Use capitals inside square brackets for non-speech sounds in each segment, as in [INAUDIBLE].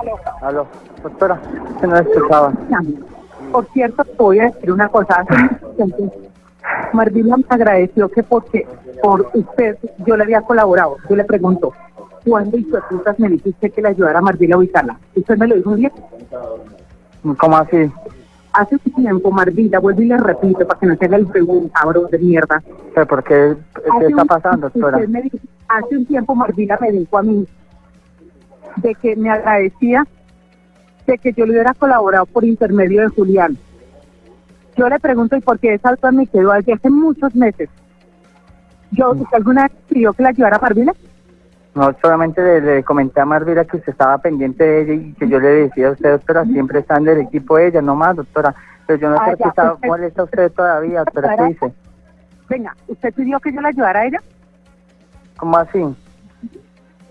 Aló. Aló, doctora, que no escuchaba. Por cierto, te voy a decir una cosa. Marvila me agradeció que porque por usted yo le había colaborado. Yo le pregunto, ¿cuándo y putas me dijiste que le ayudara a Marvila a ubicarla? ¿Usted me lo dijo un día? ¿Cómo así? Hace un tiempo, Marvila, vuelvo y le repito para que no se haga el pregunta, bro, de mierda. ¿Pero por qué? ¿Qué Hace está un- pasando, doctora? usted me dijo- hace un tiempo Marvila me dijo a mí de que me agradecía de que yo le hubiera colaborado por intermedio de Julián. Yo le pregunto, ¿y por qué esa duda me quedó desde hace muchos meses? Yo, ¿usted alguna vez pidió que la ayudara a Marvila? No, solamente le, le comenté a Marvila que usted estaba pendiente de ella y que yo le decía a usted, doctora, siempre está en el equipo de ella, no más, doctora. Pero yo no Ah, sé qué está, está usted todavía, doctora, ¿qué dice? Venga, ¿usted pidió que yo la ayudara a ella? ¿Cómo así?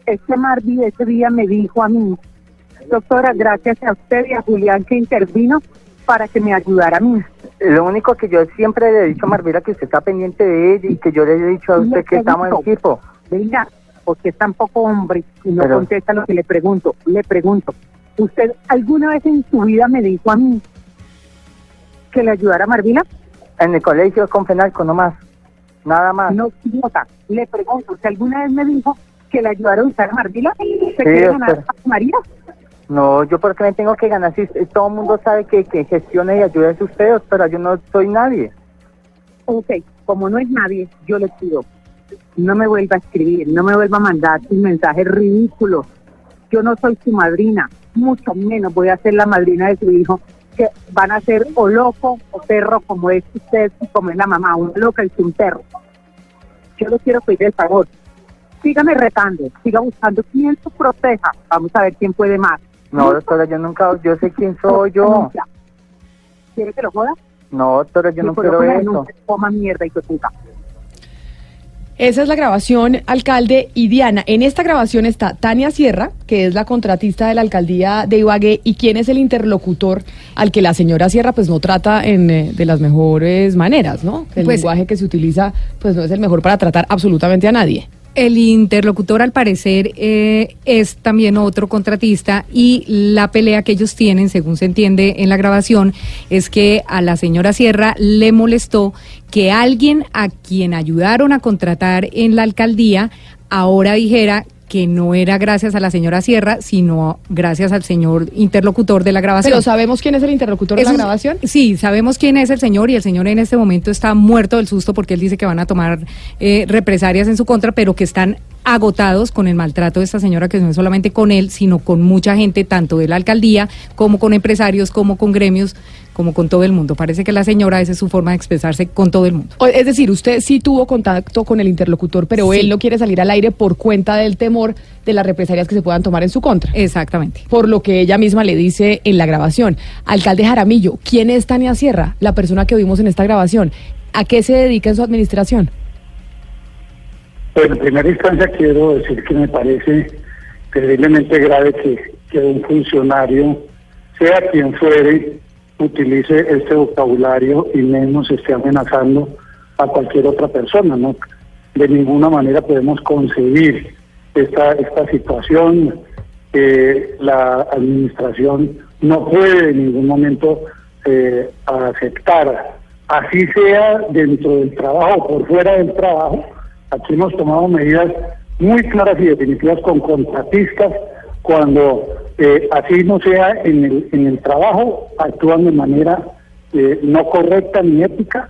Este Marvi ese día me dijo a mí, doctora, gracias a usted y a Julián que intervino para que me ayudara a mí. Lo único que yo siempre le he dicho a Marvila que usted está pendiente de ella y que yo le he dicho a usted que estamos en equipo. Venga, porque es tan poco hombre y no Pero- contesta lo que le pregunto. Le pregunto, ¿usted alguna vez en su vida me dijo a mí que le ayudara a Marvila? En el colegio con Fenalco, no más. Nada más. No, idiota. Le pregunto, ¿usted alguna vez me dijo que le ayudara a usar a Marvila? ¿Se Sí, quiere ganar a María? No, yo porque me tengo que ganar si todo el mundo sabe que, que gestione y ayude a ustedes, pero yo no soy nadie. Ok, como no es nadie, yo le pido, no me vuelva a escribir, no me vuelva a mandar sus mensajes ridículos. Yo no soy su madrina, mucho menos voy a ser la madrina de su hijo, que van a ser o loco o perro como es usted y como es la mamá, una loca y un perro. Yo le quiero pedir el favor. Sígame retando, siga buscando quién se proteja. Vamos a ver quién puede más. No, doctora, yo nunca, yo sé quién soy yo. ¿Quiere que lo joda? No, doctora, yo no Pues, quiero eso. Coma mierda y puta. Esa es la grabación, alcalde y Diana. En esta grabación está Tania Sierra, que es la contratista de la alcaldía de Ibagué, y quién es el interlocutor al que la señora Sierra pues no trata en, eh, de las mejores maneras, ¿no? El Pues- lenguaje que se utiliza pues no es el mejor para tratar absolutamente a nadie. El interlocutor, al parecer, eh, es también otro contratista y la pelea que ellos tienen, según se entiende en la grabación, es que a la señora Sierra le molestó que alguien a quien ayudaron a contratar en la alcaldía ahora dijera que no era gracias a la señora Sierra, sino gracias al señor interlocutor de la grabación. Pero ¿sabemos quién es el interlocutor de la grabación? Sí, sabemos quién es el señor y el señor en este momento está muerto del susto porque él dice que van a tomar eh, represalias en su contra, pero que están agotados con el maltrato de esta señora, que no es solamente con él, sino con mucha gente, tanto de la alcaldía como con empresarios, como con gremios, como con todo el mundo. Parece que la señora, esa es su forma de expresarse con todo el mundo. Es decir, usted sí tuvo contacto con el interlocutor, pero Sí. él no quiere salir al aire por cuenta del temor de las represalias que se puedan tomar en su contra. Exactamente. por lo que ella misma le dice en la grabación. Alcalde Jaramillo, ¿quién es Tania Sierra, la persona que vimos en esta grabación? ¿A qué se dedica en su administración? Pues en primera instancia quiero decir que me parece terriblemente grave que, que un funcionario, sea quien fuere, utilice este vocabulario y menos esté amenazando a cualquier otra persona, ¿no? De ninguna manera podemos concebir esta, esta situación. eh, la administración no puede en ningún momento eh, aceptar, así sea dentro del trabajo o por fuera del trabajo, Aquí hemos tomado medidas muy claras y definitivas con contratistas cuando eh, así no sea en el, en el trabajo, actúan de manera eh, no correcta ni ética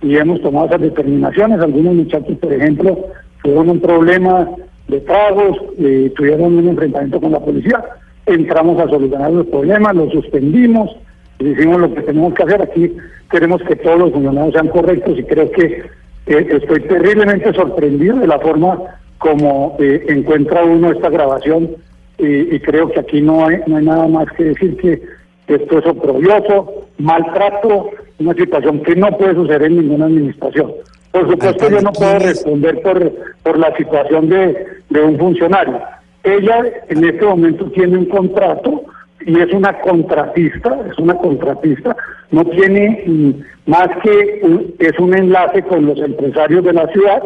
y hemos tomado esas determinaciones. Algunos muchachos, por ejemplo, tuvieron un problema de tragos, eh, tuvieron un enfrentamiento con la policía, entramos a solucionar los problemas, los suspendimos, hicimos lo que tenemos que hacer. Aquí queremos que todos los funcionarios sean correctos y creo que eh, estoy terriblemente sorprendido de la forma como eh, encuentra uno esta grabación y, y creo que aquí no hay, no hay nada más que decir que esto es oprobioso, maltrato, una situación que no puede suceder en ninguna administración. Por supuesto yo no puedo responder por, por la situación de, de un funcionario. Ella en este momento tiene un contrato y es una contratista, es una contratista, no tiene más que un- es un enlace con los empresarios de la ciudad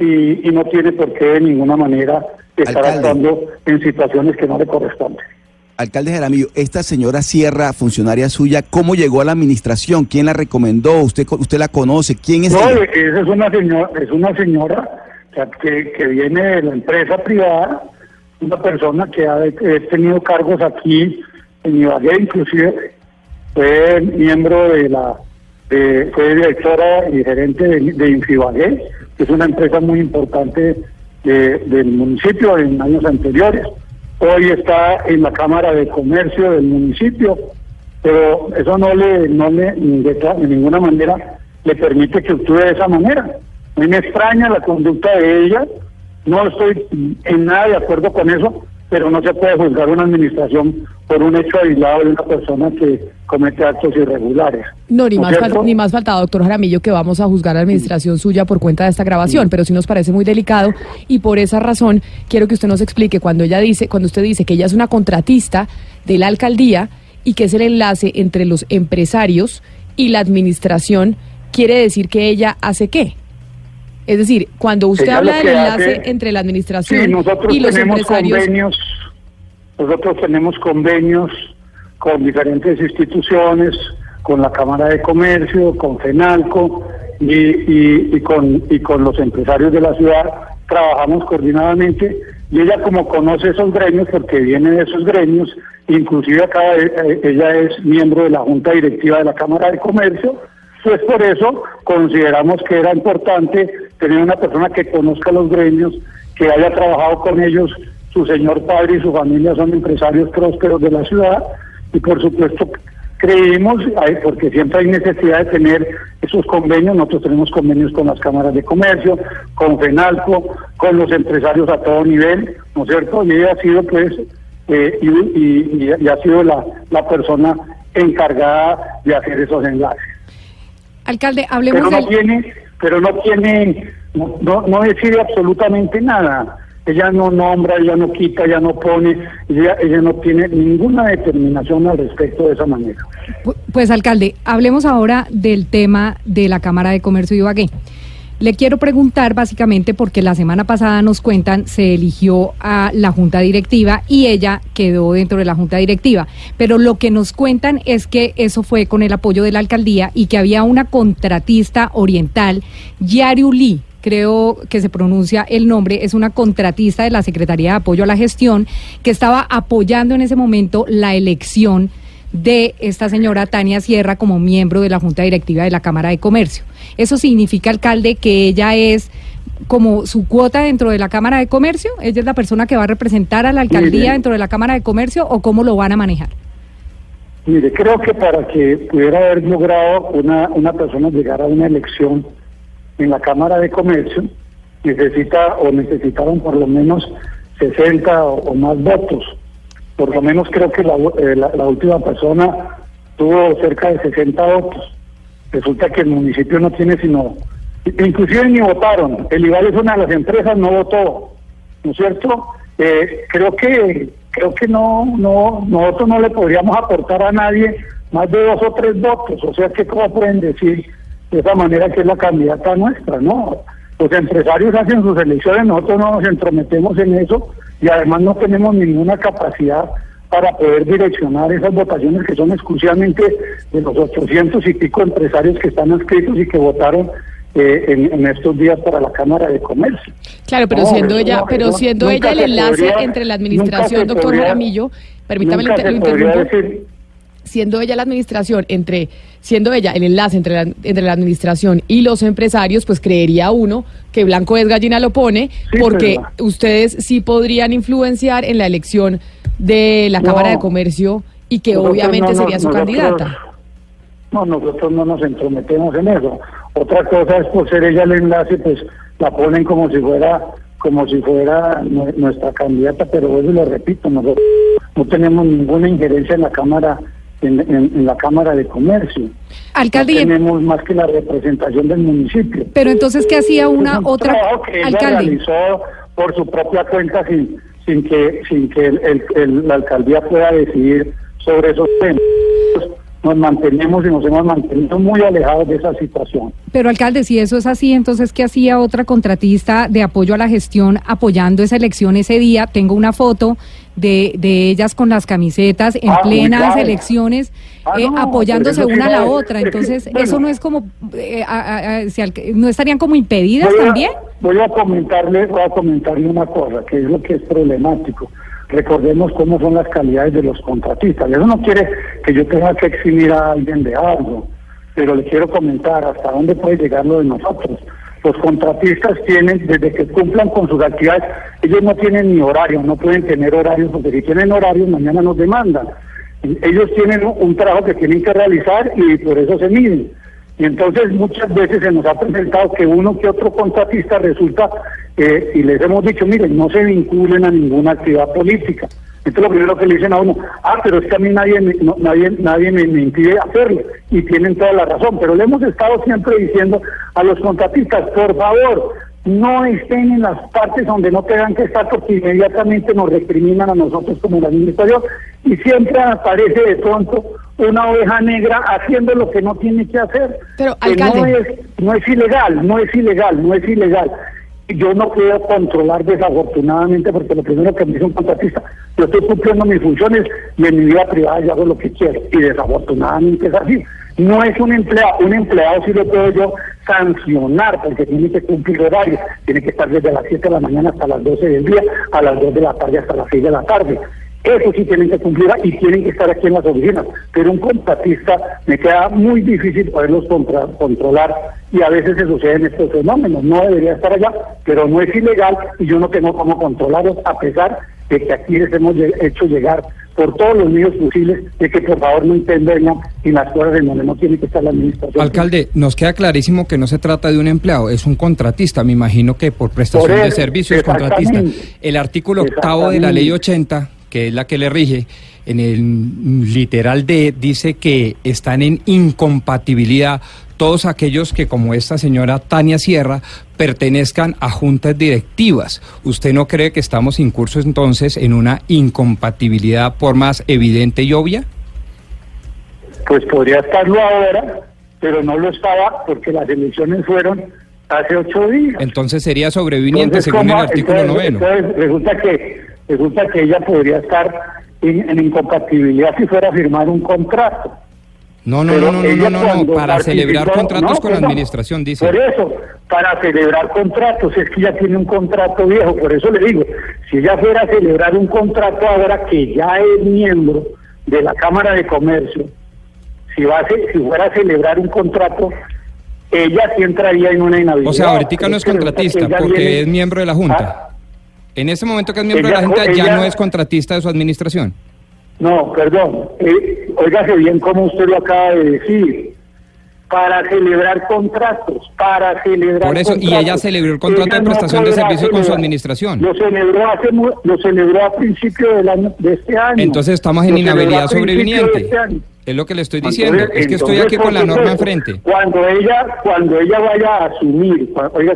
y, y no tiene por qué de ninguna manera estar Alcalde. actuando en situaciones que no le corresponden. alcalde Jaramillo, esta señora Sierra, funcionaria suya, ¿cómo llegó a la administración? ¿Quién la recomendó? ¿Usted usted la conoce? ¿Quién es No, ella? esa es una señora, es una señora o sea, que, que viene de la empresa privada, una persona que ha tenido cargos aquí en Ibagué, inclusive fue miembro de la, de- fue directora y gerente de, de que es una empresa muy importante de- del municipio en años anteriores. Hoy está en la Cámara de Comercio del municipio, pero eso no le, no le de, de ninguna manera le permite que actúe de esa manera. A mí me extraña la conducta de ella, no estoy en nada de acuerdo con eso, pero no se puede juzgar una administración por un hecho aislado de una persona que comete actos irregulares. No, ni ¿No más, es fal- cierto? ni más faltaba, doctor Jaramillo, que vamos a juzgar a la administración suya por cuenta de esta grabación, pero sí nos parece muy delicado y por esa razón quiero que usted nos explique cuando ella dice, cuando usted dice que ella es una contratista de la alcaldía y que es el enlace entre los empresarios y la administración, quiere decir que ella hace qué? Es decir, cuando usted Ella habla del enlace hace- entre la administración Sí, nosotros y los tenemos empresarios, convenios, nosotros tenemos convenios con diferentes instituciones, con la Cámara de Comercio, con FENALCO y, y, y con, y con los empresarios de la ciudad, trabajamos coordinadamente y ella como conoce esos gremios, porque viene de esos gremios, inclusive acá eh, ella es miembro de la Junta Directiva de la Cámara de Comercio, pues por eso consideramos que era importante tener una persona que conozca los gremios, que haya trabajado con ellos, su señor padre y su familia son empresarios prósperos de la ciudad y por supuesto creímos, porque siempre hay necesidad de tener esos convenios, nosotros tenemos convenios con las cámaras de comercio, con FENALCO, con los empresarios a todo nivel, ¿no es cierto? Y ella ha sido pues, eh, y ha sido la, la persona encargada de hacer esos enlaces Alcalde, hablemos pero no del... tiene, pero no tiene, no, no, decide absolutamente nada. Ella no nombra, ella no quita, ella no pone, ella, ella no tiene ninguna determinación al respecto de esa manera. Pu- Pues alcalde, hablemos ahora del tema de la Cámara de Comercio de Ibagué. Le quiero preguntar básicamente porque la semana pasada nos cuentan se eligió a la junta directiva y ella quedó dentro de la junta directiva, pero lo que nos cuentan es que eso fue con el apoyo de la alcaldía y que había una contratista oriental, Yariuli, creo que se pronuncia el nombre, es una contratista de la Secretaría de Apoyo a la Gestión que estaba apoyando en ese momento la elección de esta señora Tania Sierra como miembro de la Junta Directiva de la Cámara de Comercio. Eso significa, alcalde, que ella es como su cuota dentro de la Cámara de Comercio, ella es la persona que va a representar a la alcaldía Mire. dentro de la Cámara de Comercio o cómo lo van a manejar. Mire, creo que para que pudiera haber logrado una, una persona llegar a una elección en la Cámara de Comercio, necesita o necesitaron por lo menos 60 o, o más votos. Por lo menos creo que la, eh, última persona tuvo cerca de 60 votos. Resulta que el municipio no tiene sino, inclusive ni votaron. El IVAL es una de las empresas, no votó, ¿no es cierto? Eh, creo que creo que no, no, nosotros no le podríamos aportar a nadie más de dos o tres votos. O sea que cómo pueden decir de esa manera que es la candidata nuestra, ¿no? Los empresarios hacen sus elecciones, nosotros no nos entrometemos en eso y además no tenemos ninguna capacidad para poder direccionar esas votaciones que son exclusivamente de los 800 y pico empresarios que están inscritos y que votaron eh, en, en estos días para la Cámara de Comercio. Claro, pero No, siendo eso ella, no, pero siendo ella el enlace podría- entre la administración, doctor podría- Jaramillo, permítame lo interrumpo. decir- siendo ella la administración entre siendo ella el enlace entre la, entre la administración y los empresarios, pues creería uno que Blanco es gallina lo pone, Sí, porque pero- ustedes sí podrían influenciar en la elección de la No. Cámara de Comercio y que obviamente no sería su nosotros- candidata. No, nosotros no nos entrometemos en eso. Otra cosa es por ser ella el enlace, pues la ponen como si fuera como si fuera nue- nuestra candidata, pero eso lo repito, nosotros no tenemos ninguna injerencia en la cámara en, en- en la cámara de comercio. Alcalde, no en- tenemos más que la representación del municipio. pero entonces, ¿qué hacía una un otra que alcalde? realizó por su propia cuenta sin sin que sin que el- el- el- la alcaldía pueda decidir sobre esos temas. Nos mantenemos y nos hemos mantenido muy alejados de esa situación. Pero alcalde, si eso es así, entonces ¿qué hacía otra contratista de apoyo a la gestión apoyando esa elección ese día? Tengo una foto de, de ellas con las camisetas en Ah, plenas elecciones, Ah, eh, no, apoyándose una a la otra. Entonces, bueno. eso no es como, eh, a- a- ¿no estarían como impedidas Voy a- también? Voy a comentarle, voy a comentarle una cosa, que es lo que es problemático. Recordemos cómo son las calidades de los contratistas. Eso no quiere que yo tenga que eximir a alguien de algo, pero le quiero comentar hasta dónde puede llegar lo de nosotros. Los contratistas tienen, desde que cumplan con sus actividades, ellos no tienen ni horario, no pueden tener horarios, porque si tienen horarios, mañana nos demandan. Ellos tienen un trabajo que tienen que realizar y por eso se miden. Y entonces muchas veces se nos ha presentado que uno que otro contratista resulta, eh, y les hemos dicho, miren, no se vinculen a ninguna actividad política. Entonces lo primero que le dicen a uno, ah, pero es que a mí nadie, no- nadie, nadie me impide hacerlo. Y tienen toda la razón. Pero le hemos estado siempre diciendo a los contratistas, por favor, no estén en las partes donde no tengan que estar porque inmediatamente nos recriminan a nosotros como la administración y siempre aparece de pronto una oveja negra haciendo lo que no tiene que hacer. Pero, Que no es, no es ilegal, no es ilegal, no es ilegal. Yo no puedo controlar desafortunadamente porque lo primero que me dice un contratista, yo estoy cumpliendo mis funciones y en mi vida privada yo hago lo que quiero y desafortunadamente es así. No es un empleado, un empleado sí lo puedo yo sancionar porque tiene que cumplir horario, tiene que estar desde las 7 de la mañana hasta las 12 del día, a las 2 de la tarde hasta las 6 de la tarde. Eso sí tienen que cumplir y tienen que estar aquí en las oficinas. Pero un contratista me queda muy difícil poderlos contra- controlar y a veces se suceden estos fenómenos. No debería estar allá, pero no es ilegal y yo no tengo cómo controlarlos a pesar de que aquí les hemos hecho llegar por todos los medios posibles de que por favor no intervengan en las cosas en donde no tiene que estar la administración. Alcalde, nos queda clarísimo que no se trata de un empleado, es un contratista. Me imagino que por prestación Por de servicios contratista. El artículo octavo de la ley 80, que es la que le rige, en el literal D dice que están en incompatibilidad todos aquellos que, como esta señora Tania Sierra, pertenezcan a juntas directivas. ¿Usted no cree que estamos incursos entonces en una incompatibilidad por más evidente y obvia? Pues podría estarlo ahora, pero no lo estaba porque las elecciones fueron hace ocho días. Entonces sería sobreviviente Entonces, según el artículo Entonces, noveno. entonces, resulta que resulta que ella podría estar en, en incompatibilidad si fuera a firmar un contrato. No, no, no, no, no, no, no, para celebrar contratos no, con la administración, dice. Por eso, para celebrar contratos, es que ya tiene un contrato viejo, por eso le digo, si ella fuera a celebrar un contrato ahora que ya es miembro de la Cámara de Comercio, si, va a ce- si fuera a celebrar un contrato, ella sí entraría en una inhabilidad. O sea, ahorita no es contratista porque viene- es miembro de la Junta. Ah, En ese momento que es miembro de Ella- la Junta ya no es contratista de su administración. No, perdón. Eh, óigase bien como usted lo acaba de decir. Para celebrar contratos, para celebrar Por eso, y ella celebró el contrato Ella de prestación de servicios con su celebrar. administración. Lo celebró hace lo celebró a principio del año de este año. Entonces estamos en Lo inhabilidad sobreviniente. de este. Es lo que le estoy diciendo. Entonces- es que estoy aquí con la norma enfrente. Cuando ella, cuando ella vaya a asumir, oiga,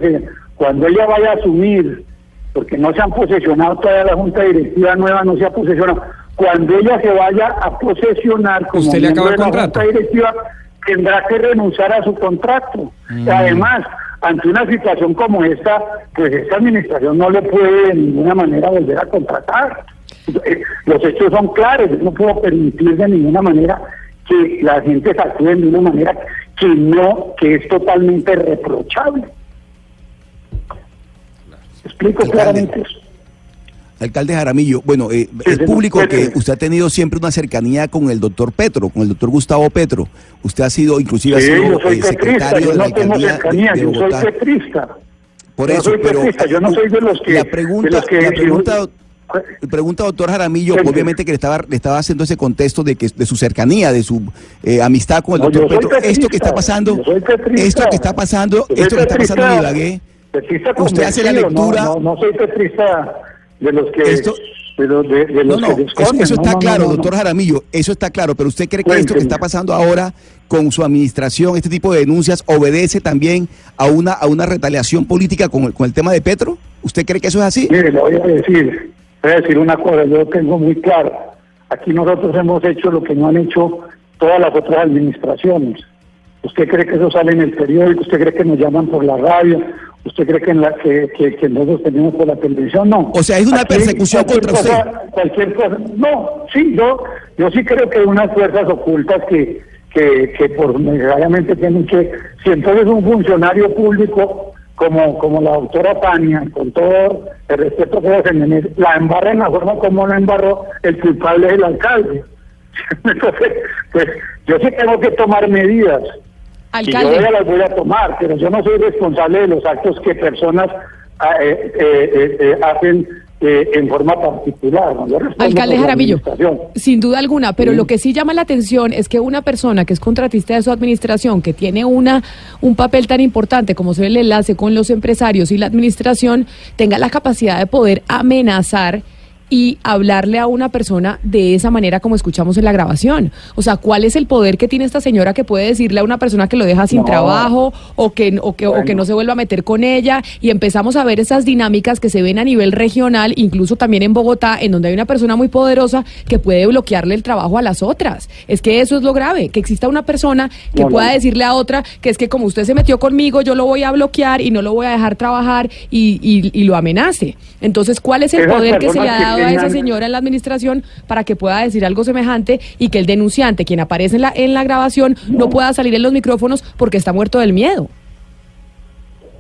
cuando ella vaya a asumir, porque no se han posesionado todavía la Junta Directiva nueva, no se ha posesionado. Cuando ella se vaya a posesionar como ¿Usted le de la contrato? Junta Directiva, tendrá que renunciar a su contrato. Mm. Y además, ante una situación como esta, pues esta administración no le puede de ninguna manera volver a contratar. Eh, Los hechos son claros, yo no puedo permitir de ninguna manera que la gente se actúe de una manera que no, que es totalmente reprochable. Explico Alcalde. claramente eso. Alcalde Jaramillo, bueno, eh, Sí, es público sí, que sí. usted ha tenido siempre una cercanía con el doctor Petro, con el doctor Gustavo Petro. Usted ha sido, inclusive, ha sido eh, petrista, secretario de la no alcaldía de- de yo soy Bogotá. petrista. Por Yo eso, soy pero petrista, yo no soy de los que- la de pregunta, los que- la pregunta, que- pregunta, doctor Jaramillo, obviamente que le estaba, le estaba haciendo ese contexto de que de su cercanía, de su eh, amistad con el No, doctor Petro. Esto que petrista, está pasando, petrista. esto que está pasando, esto que está pasando en petrista, Ibagué, petrista usted hace la convencido, no, lectura. No, no, soy petrista de los que Esto- de de, de No, los no, eso, está no, claro, doctor. Jaramillo, eso está claro, pero usted cree que esto que está pasando ahora con su administración, este tipo de denuncias, obedece también a una, a una retaliación política con el, con el tema de Petro? ¿Usted cree que eso es así? Mire, le voy a decir, voy a decir una cosa, yo lo tengo muy claro. Aquí nosotros hemos hecho lo que no han hecho todas las otras administraciones. ¿Usted cree que eso sale en el periódico? ¿Usted cree que nos llaman por la radio? ¿Usted cree que, en la, que, que, nosotros tenemos por la televisión? No. O sea, es una persecución contra usted. Cualquier cosa. No, sí, yo, yo sí creo que hay unas fuerzas ocultas que, que, que por necesariamente tienen que, si entonces un funcionario público como, como la doctora Tania, con todo el respeto que se la embarra en la forma como la embarró, el culpable es el alcalde. [LAUGHS] Entonces, pues yo sí tengo que tomar medidas. Alcalde. Y yo las voy a tomar, pero yo no soy responsable de los actos que personas ah, eh, eh, eh, hacen en forma particular. Alcalde Jaramillo, sin duda alguna, pero lo que sí llama la atención es que una persona que es contratista de su administración, que tiene una un papel tan importante como ser el enlace con los empresarios y la administración, tenga la capacidad de poder amenazar y hablarle a una persona de esa manera como escuchamos en la grabación. O sea, ¿cuál es el poder que tiene esta señora que puede decirle a una persona que lo deja sin trabajo o que, o, que, o que no se vuelva a meter con ella? Y empezamos a ver esas dinámicas que se ven a nivel regional, incluso también en Bogotá, en donde hay una persona muy poderosa que puede bloquearle el trabajo a las otras. Es que eso es lo grave, que exista una persona que pueda decirle a otra que es que como usted se metió conmigo, yo lo voy a bloquear y no lo voy a dejar trabajar y, y, lo amenace. Entonces, ¿cuál es el poder que se le ha dado? A esa señora en la administración para que pueda decir algo semejante y que el denunciante, quien aparece en la, en la grabación, no, pueda salir en los micrófonos porque está muerto del miedo.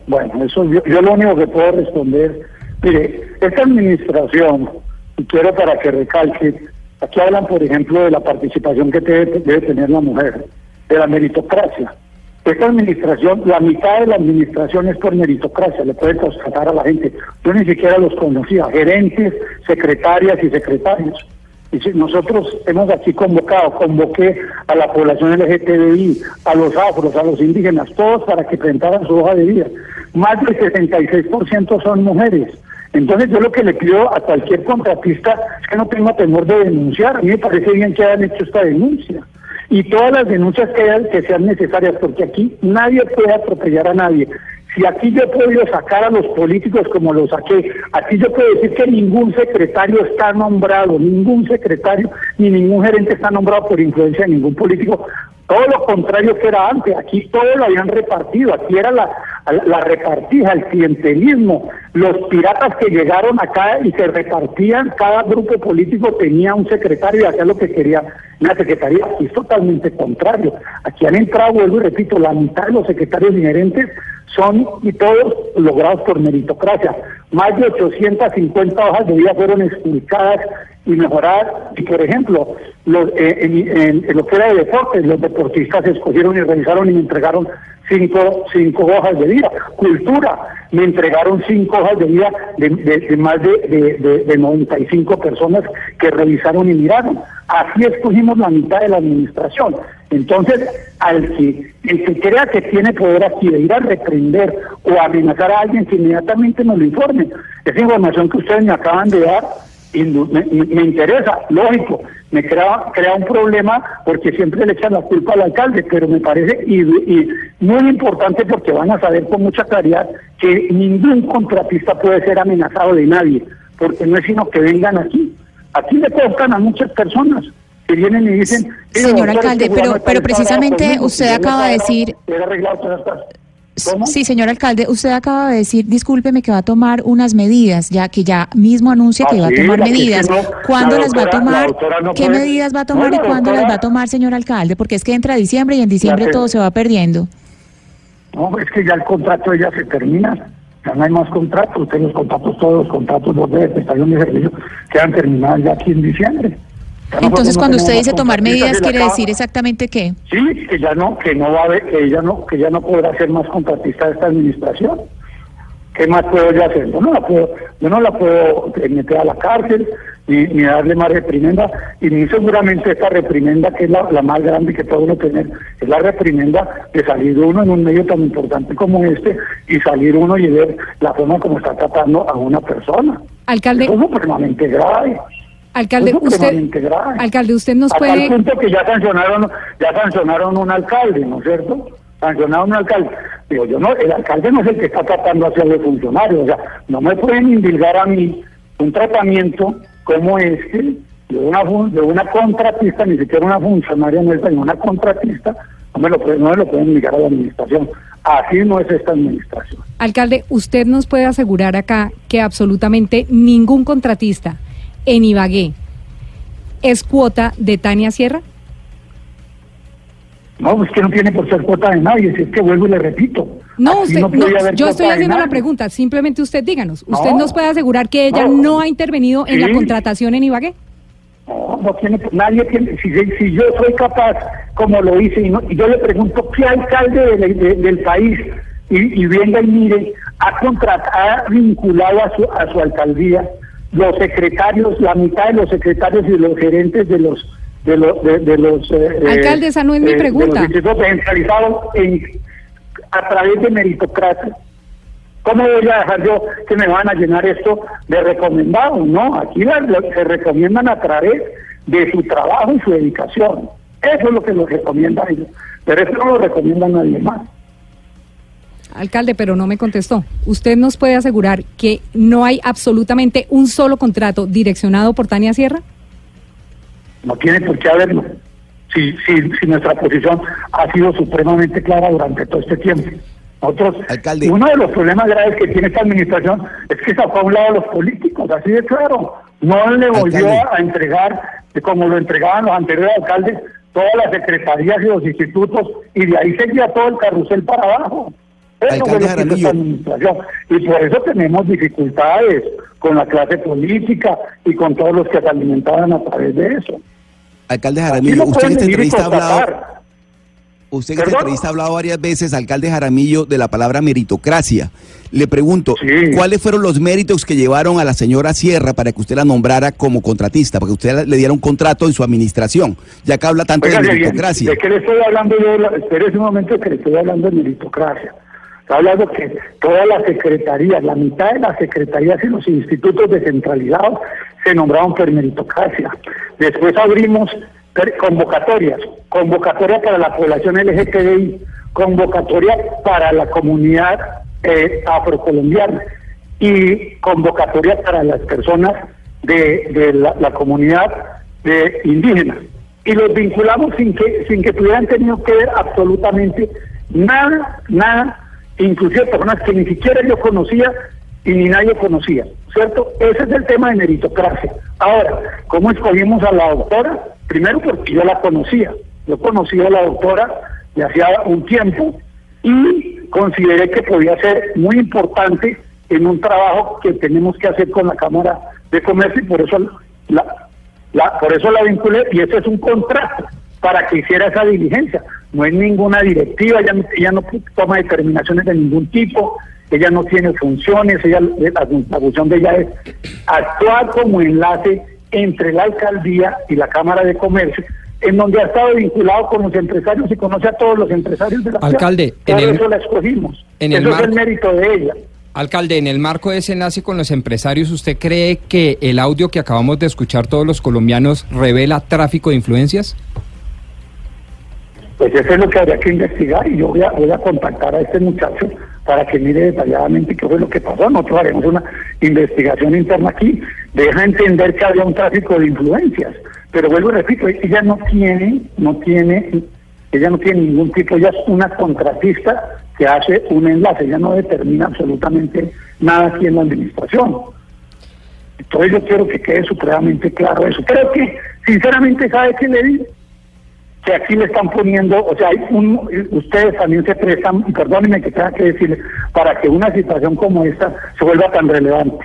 Bueno, eso yo, lo único que puedo responder, mire, esta administración, y quiero para que recalque, aquí hablan, por ejemplo, de la participación que debe tener la mujer, de la meritocracia. Esta administración, la mitad de la administración es por meritocracia, le puede constatar a la gente. Yo ni siquiera los conocía, gerentes, secretarias y secretarios. Y si nosotros hemos aquí convocado, convoqué a la población LGTBI, a los afros, a los indígenas, todos para que presentaran su hoja de vida. Más del 66% son mujeres. Entonces yo lo que le pido a cualquier contratista es que no tenga temor de denunciar. A mí me parece bien que hayan hecho esta denuncia y todas las denuncias que, que sean necesarias, porque aquí nadie puede atropellar a nadie. Si aquí yo he podido sacar a los políticos como los saqué, aquí yo puedo decir que ningún secretario está nombrado, ningún secretario ni ningún gerente está nombrado por influencia de ningún político. Todo lo contrario que era antes, aquí todo lo habían repartido, aquí era la, la repartija, el clientelismo, los piratas que llegaron acá y se repartían, cada grupo político tenía un secretario y hacía lo que quería la secretaría. Aquí es totalmente contrario. Aquí han entrado, vuelvo y repito, la mitad de los secretarios inherentes son y todos logrados por meritocracia. Más de 850 hojas de vida fueron explicadas y mejoradas. Y por ejemplo, los, eh, en, en, lo que era de deportes, los deportistas escogieron y revisaron y entregaron cinco, cinco hojas de vida. Cultura, me entregaron cinco hojas de vida de, más de, de, de, 95 personas que revisaron y miraron. Así escogimos la mitad de la administración. Entonces, al que, el que crea que tiene poder aquí de ir a reprender o amenazar a alguien, que inmediatamente nos lo informe. Esa información que ustedes me acaban de dar me, interesa, lógico, me crea, crea un problema porque siempre le echan la culpa al alcalde, pero me parece y, muy importante porque van a saber con mucha claridad que ningún contratista puede ser amenazado de nadie, porque no es sino que vengan aquí. Aquí le costan a muchas personas que vienen y dicen... Señor alcalde, pero, pero precisamente usted acaba de decir... Sí, señor alcalde, usted acaba de decir, discúlpeme, que va a tomar unas medidas, ya que ya mismo anuncia que va a ah, tomar medidas. ¿Cuándo las va a tomar? ¿Qué medidas va a tomar y cuándo las va a tomar, señor alcalde? Porque es que entra diciembre y en diciembre todo se va perdiendo. No, es que ya el contrato ya se termina, ya no hay más contratos, usted los contratos, todos los contratos los de prestación de servicio quedan terminados ya aquí en diciembre. Entonces, cuando usted dice tomar medidas, ¿quiere decir exactamente qué? Sí, que ya no, que no va a haber, que ella no, que ya no podrá ser más contratista de esta administración. ¿Qué más puedo yo hacer? Yo no la puedo, yo no la puedo meter a la cárcel ni, ni darle más reprimenda y ni seguramente esta reprimenda que es la, más grande que puede uno tener es la reprimenda de salir uno en un medio tan importante como este y salir uno y ver la forma como está tratando a una persona. Alcalde. Eso es permanente grave. Alcalde, usted, alcalde, usted nos Hasta puede. punto que ya sancionaron, ya sancionaron un alcalde, ¿no es cierto? Sancionaron un alcalde. Digo, yo no, el alcalde no es el que está tratando hacia los funcionarios. O sea, no me pueden indilgar a mí un tratamiento como este de una, de una contratista, ni siquiera una funcionaria nuestra, ni una contratista, no me lo, pueden- no me lo pueden ligar a la administración. Así no es esta administración. Alcalde, ¿usted nos puede asegurar acá que absolutamente ningún contratista en Ibagué es cuota de Tania Sierra? No, pues que no tiene por ser cuota de nadie, si es que vuelvo y le repito. No, usted, no, haber yo estoy haciendo la pregunta, simplemente usted díganos. ¿Usted No, nos puede asegurar que ella no. no, ha intervenido en la contratación en Ibagué? No, no tiene, nadie tiene, si, si yo soy capaz, como lo hice, y, no- y yo le pregunto qué alcalde de- de- del país, y, y venga y mire, ha contratado, ha vinculado a su, a su alcaldía los secretarios, la mitad de los secretarios y los gerentes de los de los de, de los eh, Alcalde, esa no es mi de pregunta. los institutos descentralizados en, a través de meritocracia. ¿Cómo voy a dejar yo que me van a llenar esto de recomendados? No, aquí la- se recomiendan a través de su trabajo y su dedicación. Eso es lo que los recomienda ellos. Pero eso no lo recomienda nadie más. Alcalde, pero no me contestó. ¿Usted nos puede asegurar que no hay absolutamente un solo contrato direccionado por Tania Sierra? No tiene por qué haberlo. Si, si, si nuestra posición ha sido supremamente clara durante todo este tiempo. Nosotros, Alcalde. uno de los problemas graves que tiene esta administración es que sacó a un lado a los políticos, así de claro. No le volvió Alcalde. a entregar, como lo entregaban los anteriores alcaldes, todas las secretarías y los institutos, y de ahí seguía todo el carrusel para abajo. Alcalde Jaramillo. Y por eso tenemos dificultades con la clase política y con todos los que se alimentaban a través de eso. Alcalde Jaramillo, lo usted en esta entrevista ha hablado, usted en esta entrevista ha hablado varias veces, alcalde Jaramillo, de la palabra meritocracia. Le pregunto, Sí. ¿cuáles fueron los méritos que llevaron a la señora Sierra para que usted la nombrara como contratista, para que usted le diera un contrato en su administración, ya que habla tanto de bien, meritocracia? ¿De qué le estoy hablando yo? Espérese un momento que le estoy hablando de meritocracia. Está hablando que todas las secretarías, la mitad de las secretarías y los institutos descentralizados se nombraron por meritocracia. Después abrimos convocatorias, convocatoria para la población LGTBI, convocatoria para la comunidad eh, afrocolombiana y convocatoria para las personas de, la, comunidad de indígena y los vinculamos sin que sin que tuvieran tenido que ver absolutamente nada nada inclusive personas que ni siquiera yo conocía y ni nadie conocía cierto ese es el tema de meritocracia. Ahora cómo escogimos a la doctora primero porque yo la conocía. Yo conocía a la doctora de hacía un tiempo y consideré que podía ser muy importante en un trabajo que tenemos que hacer con la Cámara de Comercio y por eso la, la- por eso la vinculé y ese es un contrato para que hiciera esa diligencia. No es ninguna directiva, ella, no- ella no toma determinaciones de ningún tipo, ella no tiene funciones, ella la, la función de ella es actuar como enlace entre la alcaldía y la Cámara de Comercio, en donde ha estado vinculado con los empresarios y conoce a todos los empresarios de la ciudad. Alcalde, Por en el- eso la escogimos. en el eso es el marco- mérito de ella. Alcalde, en el marco de ese enlace con los empresarios, ¿usted cree que el audio que acabamos de escuchar todos los colombianos revela tráfico de influencias? Pues eso es lo que habría que investigar y yo voy a, voy a contactar a este muchacho para que mire detalladamente qué fue lo que pasó. Nosotros haremos una investigación interna aquí. Deja entender que había un tráfico de influencias. Pero vuelvo y repito, ella no tiene, no tiene, ella no tiene ningún tipo, ella es una contratista que hace un enlace, ella no determina absolutamente nada aquí en la administración. Entonces yo quiero que quede supremamente claro eso. Creo que, sinceramente, ¿sabe qué le digo? Que aquí le están poniendo, o sea, un, ustedes también se prestan, perdónenme que tenga que decirle, para que una situación como esta se vuelva tan relevante.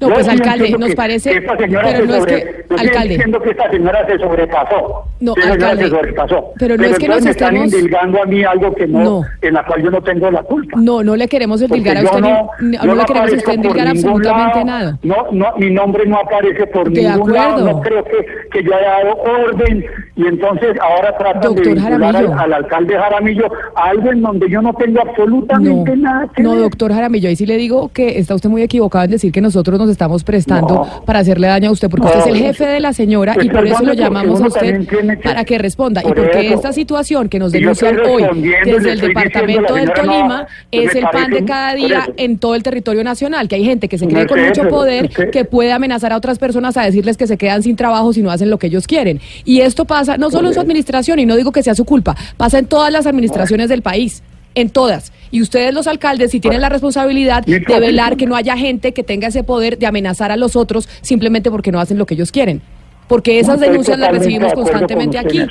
No, pues alcalde, nos parece, pero no es que, alcalde, entiendo que esta señora se sobrepasó. No, alcalde, se sobrepasó. pero no es que nos estemos- indilgando a mí algo que no, No. en la cual yo no tengo la culpa. no, no le queremos endilgar a usted, no, no le queremos usted endilgar absolutamente nada. No, no, mi nombre no aparece por ningún lado. No creo que, que yo haya dado orden y entonces ahora tratan de vincular al, alcalde Jaramillo a algo en donde yo no tengo absolutamente nada que no, doctor Jaramillo, ahí sí le digo que está usted muy equivocado en decir que nosotros nos estamos prestando No. para hacerle daño a usted, porque No, usted es el jefe de la señora pues y por eso lo llamamos a usted que- para que responda. Y por porque eso. esta situación que nos denuncian hoy desde el departamento del Tolima no, pues es el pan de cada día en todo el territorio nacional, que hay gente que se cree con mucho poder, que puede amenazar a otras personas a decirles que se quedan sin trabajo si no hacen lo que ellos quieren. Y esto pasa no solo en su administración, y no digo que sea su culpa, pasa en todas las administraciones del país. En todas. Y ustedes los alcaldes si tienen la responsabilidad de velar que no haya gente que tenga ese poder de amenazar a los otros simplemente porque no hacen lo que ellos quieren. Porque esas denuncias las recibimos constantemente aquí.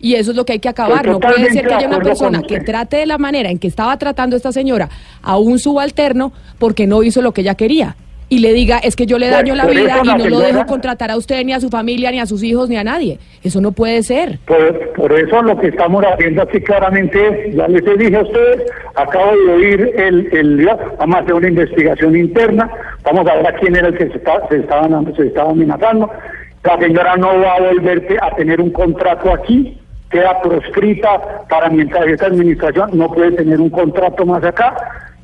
Y eso es lo que hay que acabar. No puede ser que haya una persona que trate de la manera en que estaba tratando esta señora a un subalterno porque no hizo lo que ella quería. Y le diga, es que yo le daño la vida y no lo dejo contratar a usted, ni a su familia, ni a sus hijos, ni a nadie. Eso no puede ser. Por, por eso lo que estamos haciendo aquí claramente es, ya les dije a ustedes, acabo de oír el, el vamos a hacer una investigación interna, vamos a ver a quién era el que se, está- se, estaban, se estaba amenazando. La señora no va a volver a tener un contrato aquí, queda proscrita para mientras esta administración no puede tener un contrato más acá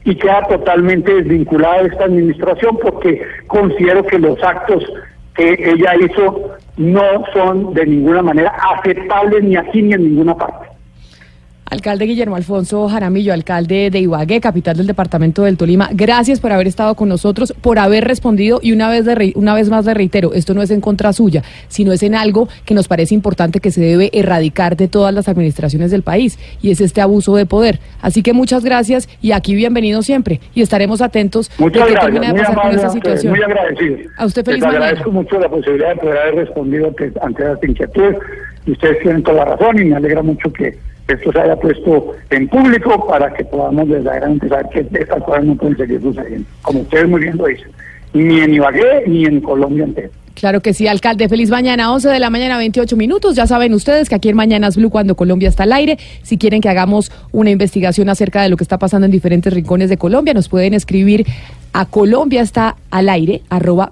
y queda totalmente desvinculada de esta administración porque considero que los actos que ella hizo no son de ninguna manera aceptables ni aquí ni en ninguna parte. Alcalde Guillermo Alfonso Jaramillo, alcalde de Ibagué, capital del departamento del Tolima, gracias por haber estado con nosotros, por haber respondido y una vez, de re- una vez más le reitero, esto no es en contra suya, sino es en algo que nos parece importante que se debe erradicar de todas las administraciones del país y es este abuso de poder. Así que muchas gracias y aquí bienvenido siempre y estaremos atentos Muchas de termina de pasar con esta situación. muy agradecido. A usted feliz Les mañana. agradezco mucho la posibilidad de poder haber respondido ante, ante las inquietudes. Y ustedes tienen toda la razón y me alegra mucho que esto se haya puesto en público para que podamos verdaderamente saber que estas cosas no pueden seguir sucediendo. Como ustedes muy bien lo dicen, ni en Ibagué ni en Colombia entera. Claro que sí, alcalde. Feliz mañana, 11 de la mañana, 28 minutos. Ya saben ustedes que aquí en Mañanas Blue, cuando Colombia está al aire, si quieren que hagamos una investigación acerca de lo que está pasando en diferentes rincones de Colombia, nos pueden escribir a Colombia está al aire, arroba.